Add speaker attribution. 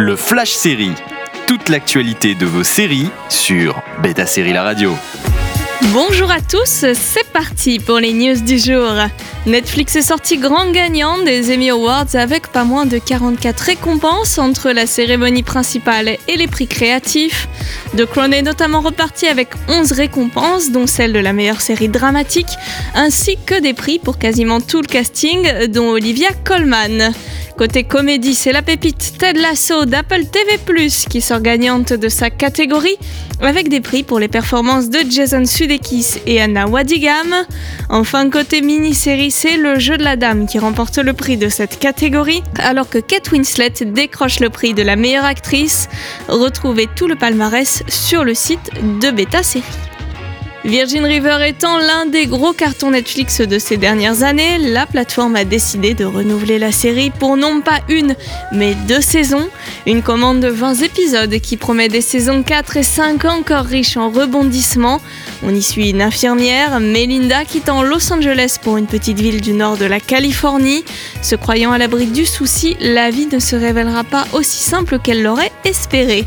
Speaker 1: Le Flash Série. Toute l'actualité de vos séries sur Beta Série La Radio.
Speaker 2: Bonjour à tous, c'est parti pour les news du jour. Netflix est sorti grand gagnant des Emmy Awards avec pas moins de 44 récompenses entre la cérémonie principale et les prix créatifs. The Crown est notamment reparti avec 11 récompenses, dont celle de la meilleure série dramatique, ainsi que des prix pour quasiment tout le casting, dont Olivia Colman. Côté comédie, c'est la pépite Ted Lasso d'Apple TV+, qui sort gagnante de sa catégorie, avec des prix pour les performances de Jason Sudeikis et Anna Wadigam. Enfin, côté mini-série, c'est Le Jeu de la Dame qui remporte le prix de cette catégorie, alors que Kate Winslet décroche le prix de la meilleure actrice. Retrouvez tout le palmarès sur le site de Beta Série. Virgin River étant l'un des gros cartons Netflix de ces dernières années, la plateforme a décidé de renouveler la série pour non pas une, mais deux saisons. Une commande de 20 épisodes qui promet des saisons 4 et 5 encore riches en rebondissements. On y suit une infirmière, Melinda, quittant Los Angeles pour une petite ville du nord de la Californie. Se croyant à l'abri du souci, la vie ne se révélera pas aussi simple qu'elle l'aurait espéré.